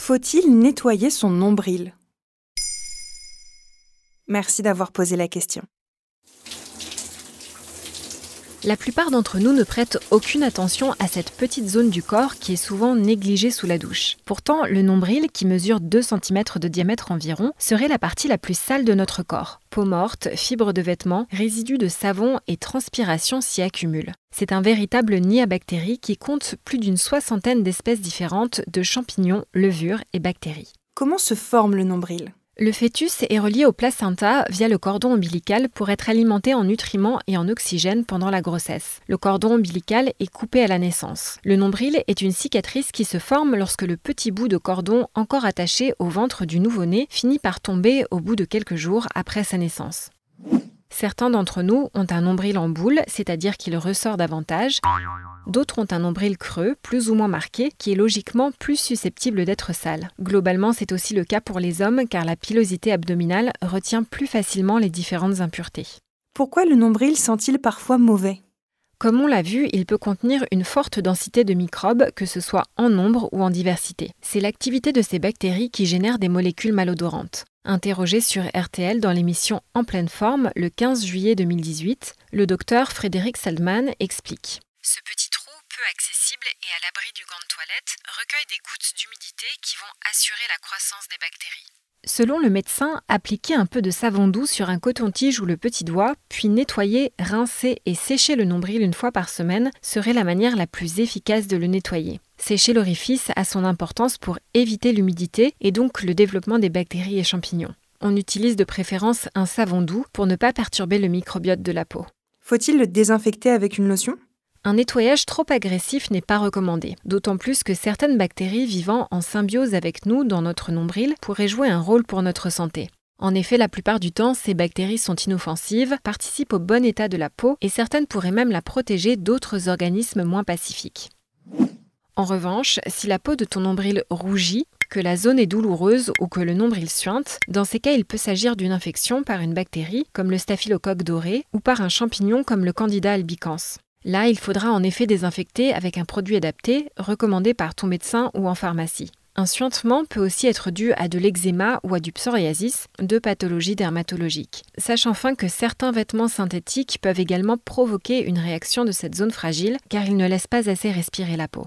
Faut-il nettoyer son nombril? Merci d'avoir posé la question. La plupart d'entre nous ne prêtent aucune attention à cette petite zone du corps qui est souvent négligée sous la douche. Pourtant, le nombril, qui mesure 2 cm de diamètre environ, serait la partie la plus sale de notre corps. Peau morte, fibres de vêtements, résidus de savon et transpiration s'y accumulent. C'est un véritable nid à bactéries qui compte plus d'une soixantaine d'espèces différentes de champignons, levures et bactéries. Comment se forme le nombril? Le fœtus est relié au placenta via le cordon ombilical pour être alimenté en nutriments et en oxygène pendant la grossesse. Le cordon ombilical est coupé à la naissance. Le nombril est une cicatrice qui se forme lorsque le petit bout de cordon encore attaché au ventre du nouveau-né finit par tomber au bout de quelques jours après sa naissance. Certains d'entre nous ont un nombril en boule, c'est-à-dire qu'il ressort davantage. D'autres ont un nombril creux, plus ou moins marqué, qui est logiquement plus susceptible d'être sale. Globalement, c'est aussi le cas pour les hommes car la pilosité abdominale retient plus facilement les différentes impuretés. Pourquoi le nombril sent-il parfois mauvais? Comme on l'a vu, il peut contenir une forte densité de microbes, que ce soit en nombre ou en diversité. C'est l'activité de ces bactéries qui génère des molécules malodorantes. Interrogé sur RTL dans l'émission En pleine forme le 15 juillet 2018, le docteur Frédéric Saldman explique. Ce petit trou, peu accessible et à l'abri du gant de toilette, recueille des gouttes d'humidité qui vont assurer la croissance des bactéries. Selon le médecin, appliquer un peu de savon doux sur un coton-tige ou le petit doigt, puis nettoyer, rincer et sécher le nombril une fois par semaine serait la manière la plus efficace de le nettoyer. Sécher l'orifice a son importance pour éviter l'humidité et donc le développement des bactéries et champignons. On utilise de préférence un savon doux pour ne pas perturber le microbiote de la peau. Faut-il le désinfecter avec une lotion? Un nettoyage trop agressif n'est pas recommandé, d'autant plus que certaines bactéries vivant en symbiose avec nous dans notre nombril pourraient jouer un rôle pour notre santé. En effet, la plupart du temps, ces bactéries sont inoffensives, participent au bon état de la peau et certaines pourraient même la protéger d'autres organismes moins pacifiques. En revanche, si la peau de ton nombril rougit, que la zone est douloureuse ou que le nombril suinte, dans ces cas il peut s'agir d'une infection par une bactérie comme le staphylocoque doré ou par un champignon comme le candida albicans. Là, il faudra en effet désinfecter avec un produit adapté, recommandé par ton médecin ou en pharmacie. Un suintement peut aussi être dû à de l'eczéma ou à du psoriasis, deux pathologies dermatologiques. Sache enfin que certains vêtements synthétiques peuvent également provoquer une réaction de cette zone fragile car ils ne laissent pas assez respirer la peau.